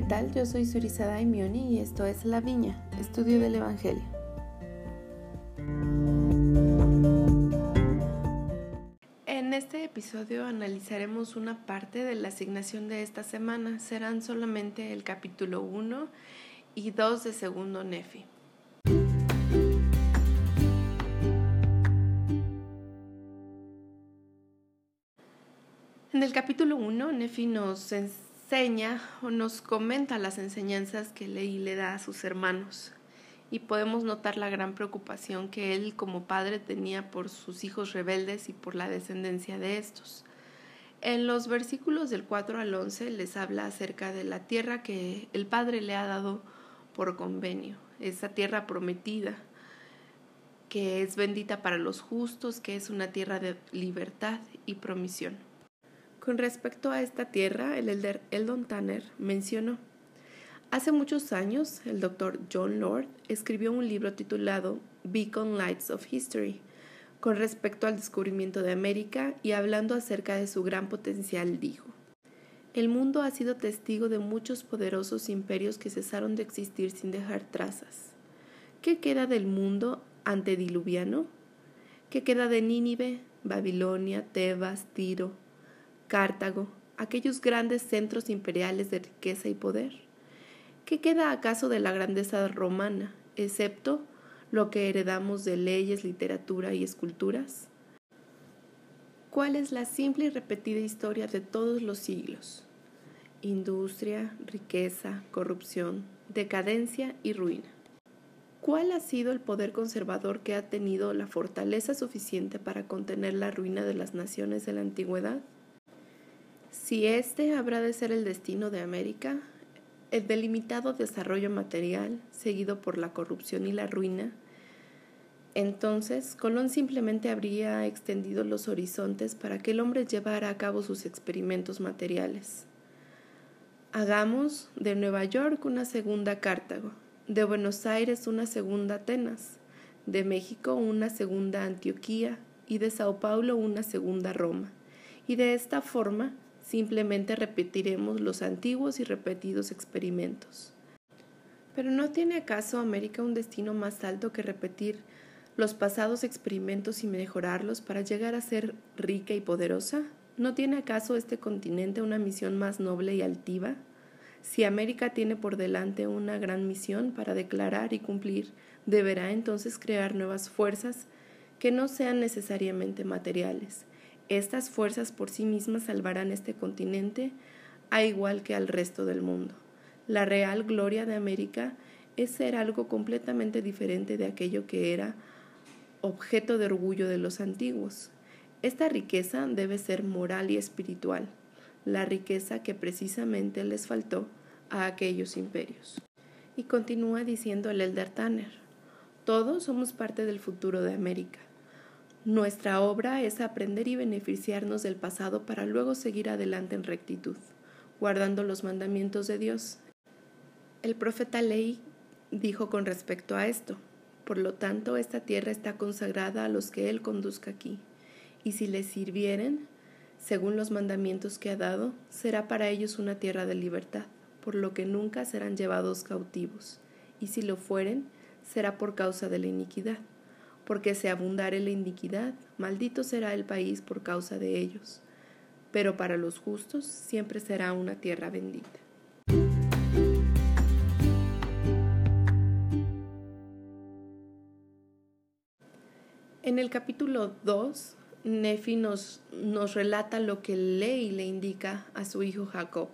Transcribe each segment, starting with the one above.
¿qué tal? Yo soy Surizada Daimioni y esto es La Viña, estudio del Evangelio. En este episodio analizaremos una parte de la asignación de esta semana. Serán solamente el capítulo 1 y 2 de segundo Nefi. En el capítulo 1, Nefi nos enseña o nos comenta las enseñanzas que Leí le da a sus hermanos y podemos notar la gran preocupación que él como padre tenía por sus hijos rebeldes y por la descendencia de estos. En los versículos del 4 al 11 les habla acerca de la tierra que el Padre le ha dado por convenio, esa tierra prometida, que es bendita para los justos, que es una tierra de libertad y promisión. Con respecto a esta tierra, el elder Eldon Tanner mencionó, Hace muchos años, el doctor John Lord escribió un libro titulado Beacon Lights of History con respecto al descubrimiento de América y hablando acerca de su gran potencial dijo, El mundo ha sido testigo de muchos poderosos imperios que cesaron de existir sin dejar trazas. ¿Qué queda del mundo antediluviano? ¿Qué queda de Nínive, Babilonia, Tebas, Tiro, Cartago, aquellos grandes centros imperiales de riqueza y poder? ¿Qué queda acaso de la grandeza romana, excepto lo que heredamos de leyes, literatura y esculturas? ¿Cuál es la simple y repetida historia de todos los siglos? Industria, riqueza, corrupción, decadencia y ruina. ¿Cuál ha sido el poder conservador que ha tenido la fortaleza suficiente para contener la ruina de las naciones de la antigüedad? Si este habrá de ser el destino de América, el delimitado desarrollo material, seguido por la corrupción y la ruina, entonces Colón simplemente habría extendido los horizontes para que el hombre llevara a cabo sus experimentos materiales. Hagamos de Nueva York una segunda Cartago, de Buenos Aires una segunda Atenas, de México una segunda Antioquía y de Sao Paulo una segunda Roma. Y de esta forma Simplemente repetiremos los antiguos y repetidos experimentos. Pero ¿no tiene acaso América un destino más alto que repetir los pasados experimentos y mejorarlos para llegar a ser rica y poderosa? ¿No tiene acaso este continente una misión más noble y altiva? Si América tiene por delante una gran misión para declarar y cumplir, deberá entonces crear nuevas fuerzas que no sean necesariamente materiales, estas fuerzas por sí mismas salvarán este continente a igual que al resto del mundo. La real gloria de América es ser algo completamente diferente de aquello que era objeto de orgullo de los antiguos. Esta riqueza debe ser moral y espiritual, la riqueza que precisamente les faltó a aquellos imperios. Y continúa diciendo el Elder Tanner, todos somos parte del futuro de América. Nuestra obra es aprender y beneficiarnos del pasado para luego seguir adelante en rectitud, guardando los mandamientos de Dios. El profeta Ley dijo con respecto a esto, por lo tanto esta tierra está consagrada a los que Él conduzca aquí, y si les sirvieren, según los mandamientos que ha dado, será para ellos una tierra de libertad, por lo que nunca serán llevados cautivos, y si lo fueren, será por causa de la iniquidad porque se abundare la iniquidad, maldito será el país por causa de ellos. Pero para los justos siempre será una tierra bendita. En el capítulo 2, Nefi nos, nos relata lo que Ley le indica a su hijo Jacob.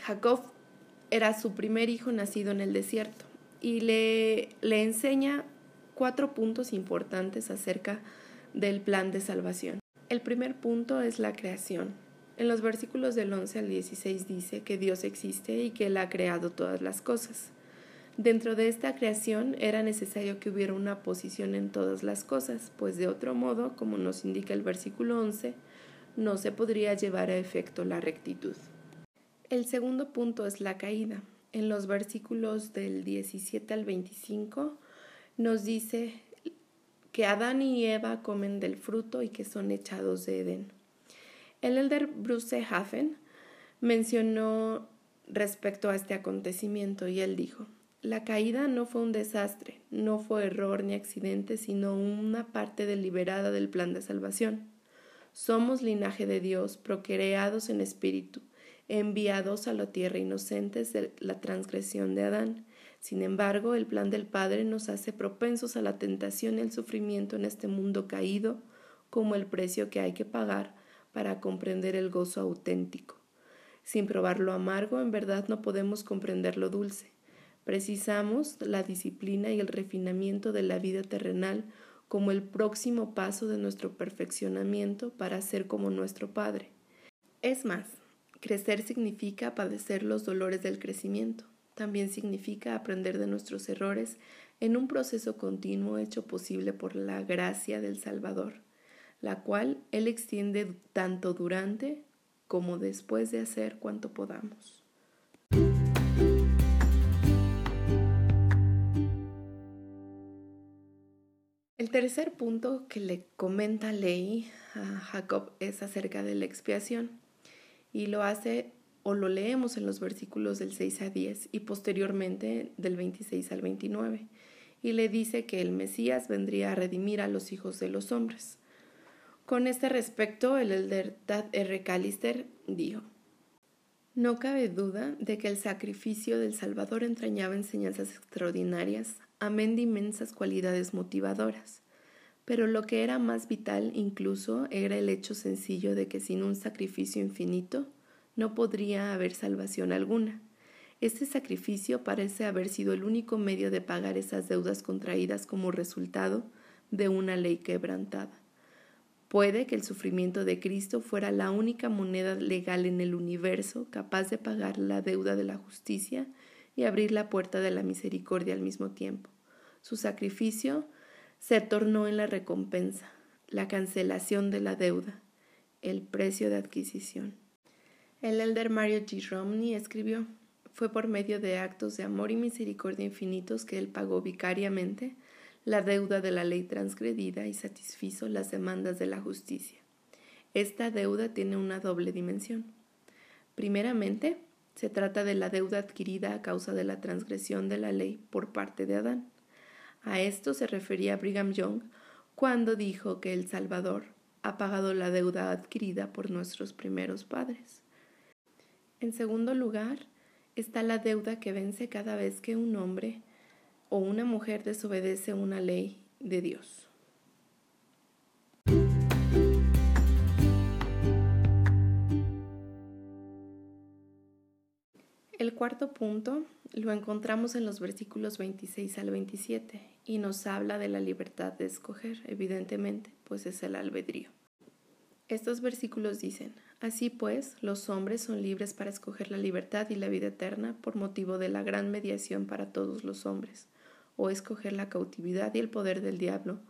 Jacob era su primer hijo nacido en el desierto y le, le enseña cuatro puntos importantes acerca del plan de salvación. El primer punto es la creación. En los versículos del 11 al 16 dice que Dios existe y que Él ha creado todas las cosas. Dentro de esta creación era necesario que hubiera una posición en todas las cosas, pues de otro modo, como nos indica el versículo 11, no se podría llevar a efecto la rectitud. El segundo punto es la caída. En los versículos del 17 al 25 nos dice que Adán y Eva comen del fruto y que son echados de Edén. El elder Bruce Hafen mencionó respecto a este acontecimiento y él dijo, la caída no fue un desastre, no fue error ni accidente, sino una parte deliberada del plan de salvación. Somos linaje de Dios, procreados en espíritu, enviados a la tierra inocentes de la transgresión de Adán. Sin embargo, el plan del Padre nos hace propensos a la tentación y el sufrimiento en este mundo caído, como el precio que hay que pagar para comprender el gozo auténtico. Sin probar lo amargo, en verdad no podemos comprender lo dulce. Precisamos la disciplina y el refinamiento de la vida terrenal como el próximo paso de nuestro perfeccionamiento para ser como nuestro Padre. Es más, crecer significa padecer los dolores del crecimiento. También significa aprender de nuestros errores en un proceso continuo hecho posible por la gracia del Salvador, la cual Él extiende tanto durante como después de hacer cuanto podamos. El tercer punto que le comenta Ley a Jacob es acerca de la expiación y lo hace o lo leemos en los versículos del 6 a 10 y posteriormente del 26 al 29 y le dice que el Mesías vendría a redimir a los hijos de los hombres. Con este respecto, el elder Tad R. Callister dijo, no cabe duda de que el sacrificio del Salvador entrañaba enseñanzas extraordinarias, amén de inmensas cualidades motivadoras. Pero lo que era más vital incluso era el hecho sencillo de que sin un sacrificio infinito no podría haber salvación alguna. Este sacrificio parece haber sido el único medio de pagar esas deudas contraídas como resultado de una ley quebrantada. Puede que el sufrimiento de Cristo fuera la única moneda legal en el universo capaz de pagar la deuda de la justicia y abrir la puerta de la misericordia al mismo tiempo. Su sacrificio se tornó en la recompensa, la cancelación de la deuda, el precio de adquisición. El elder Mario G. Romney escribió, fue por medio de actos de amor y misericordia infinitos que él pagó vicariamente la deuda de la ley transgredida y satisfizo las demandas de la justicia. Esta deuda tiene una doble dimensión. Primeramente, se trata de la deuda adquirida a causa de la transgresión de la ley por parte de Adán. A esto se refería Brigham Young cuando dijo que el Salvador ha pagado la deuda adquirida por nuestros primeros padres. En segundo lugar, está la deuda que vence cada vez que un hombre o una mujer desobedece una ley de Dios. El cuarto punto lo encontramos en los versículos 26 al 27 y nos habla de la libertad de escoger, evidentemente, pues es el albedrío. Estos versículos dicen, Así pues, los hombres son libres para escoger la libertad y la vida eterna por motivo de la gran mediación para todos los hombres o escoger la cautividad y el poder del diablo,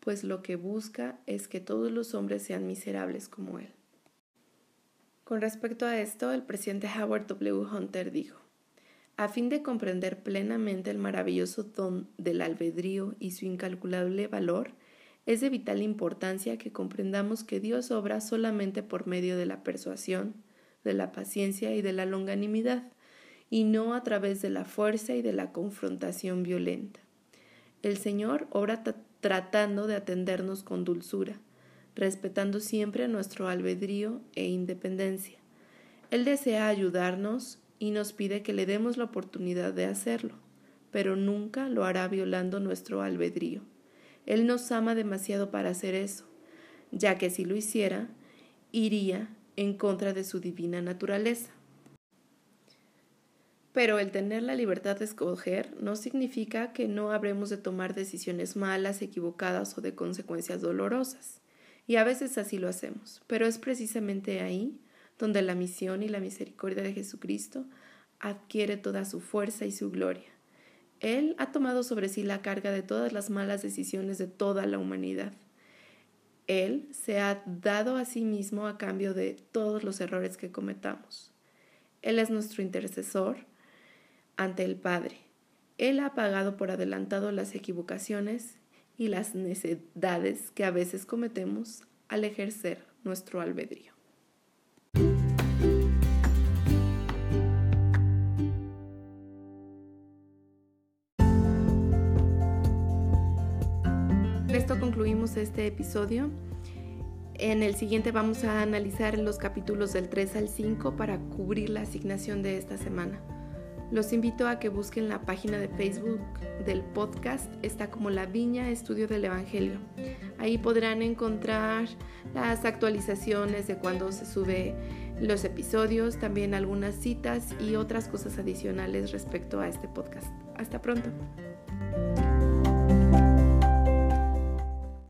pues lo que busca es que todos los hombres sean miserables como él. Con respecto a esto, el presidente Howard W. Hunter dijo, a fin de comprender plenamente el maravilloso don del albedrío y su incalculable valor, es de vital importancia que comprendamos que Dios obra solamente por medio de la persuasión, de la paciencia y de la longanimidad, y no a través de la fuerza y de la confrontación violenta. El Señor obra tratando de atendernos con dulzura, respetando siempre nuestro albedrío e independencia. Él desea ayudarnos y nos pide que le demos la oportunidad de hacerlo, pero nunca lo hará violando nuestro albedrío. Él nos ama demasiado para hacer eso, ya que si lo hiciera, iría en contra de su divina naturaleza. Pero el tener la libertad de escoger no significa que no habremos de tomar decisiones malas, equivocadas o de consecuencias dolorosas. Y a veces así lo hacemos, pero es precisamente ahí donde la misión y la misericordia de Jesucristo adquiere toda su fuerza y su gloria. Él ha tomado sobre sí la carga de todas las malas decisiones de toda la humanidad. Él se ha dado a sí mismo a cambio de todos los errores que cometamos. Él es nuestro intercesor, ante el Padre. Él ha pagado por adelantado las equivocaciones y las necedades que a veces cometemos al ejercer nuestro albedrío. Concluimos este episodio. En el siguiente vamos a analizar los capítulos del 3 al 5 para cubrir la asignación de esta semana. Los invito a que busquen la página de Facebook del podcast, está como La Viña Estudio del Evangelio. Ahí podrán encontrar las actualizaciones de cuando se sube los episodios, también algunas citas y otras cosas adicionales respecto a este podcast. Hasta pronto.